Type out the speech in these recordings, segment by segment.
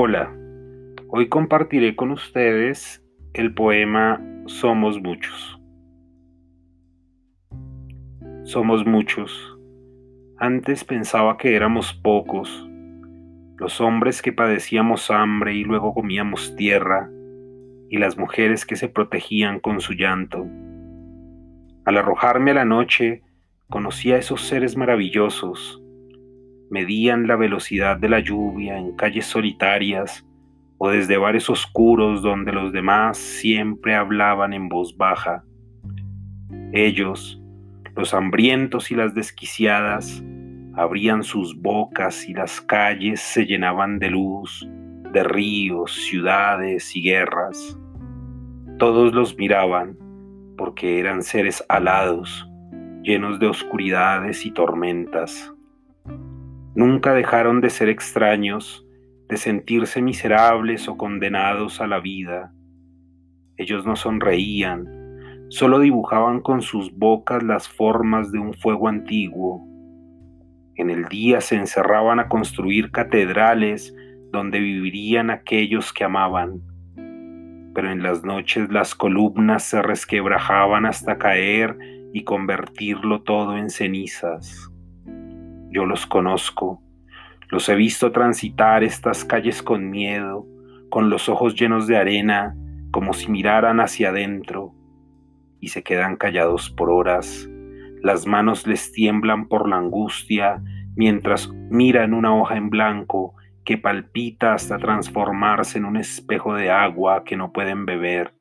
Hola, hoy compartiré con ustedes el poema Somos muchos. Somos muchos. Antes pensaba que éramos pocos, los hombres que padecíamos hambre y luego comíamos tierra, y las mujeres que se protegían con su llanto. Al arrojarme a la noche, conocí a esos seres maravillosos, medían la velocidad de la lluvia en calles solitarias o desde bares oscuros donde los demás siempre hablaban en voz baja. Ellos, los hambrientos y las desquiciadas, abrían sus bocas y las calles se llenaban de luz, de ríos, ciudades y guerras. Todos los miraban porque eran seres alados, llenos de oscuridades y tormentas. Nunca dejaron de ser extraños, de sentirse miserables o condenados a la vida. Ellos no sonreían, solo dibujaban con sus bocas las formas de un fuego antiguo. En el día se encerraban a construir catedrales donde vivirían aquellos que amaban. Pero en las noches las columnas se resquebrajaban hasta caer y convertirlo todo en cenizas. Yo los conozco, los he visto transitar estas calles con miedo, con los ojos llenos de arena, como si miraran hacia adentro, y se quedan callados por horas. Las manos les tiemblan por la angustia mientras miran una hoja en blanco que palpita hasta transformarse en un espejo de agua que no pueden beber.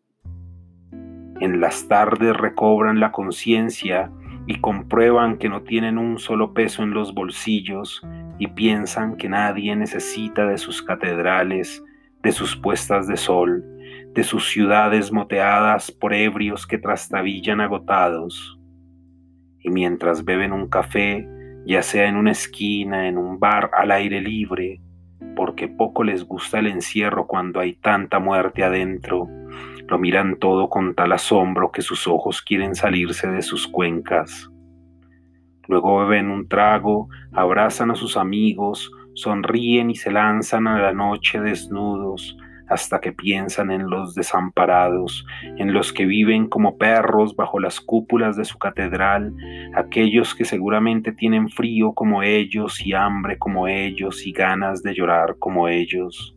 En las tardes recobran la conciencia y comprueban que no tienen un solo peso en los bolsillos y piensan que nadie necesita de sus catedrales, de sus puestas de sol, de sus ciudades moteadas por ebrios que trastabillan agotados. Y mientras beben un café, ya sea en una esquina, en un bar al aire libre, porque poco les gusta el encierro cuando hay tanta muerte adentro, lo miran todo con tal asombro que sus ojos quieren salirse de sus cuencas. Luego beben un trago, abrazan a sus amigos, sonríen y se lanzan a la noche desnudos, hasta que piensan en los desamparados, en los que viven como perros bajo las cúpulas de su catedral, aquellos que seguramente tienen frío como ellos y hambre como ellos y ganas de llorar como ellos.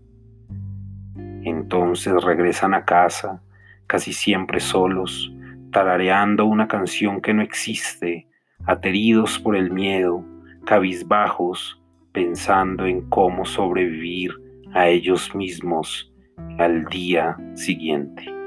Entonces regresan a casa, casi siempre solos, tarareando una canción que no existe, ateridos por el miedo, cabizbajos, pensando en cómo sobrevivir a ellos mismos al día siguiente.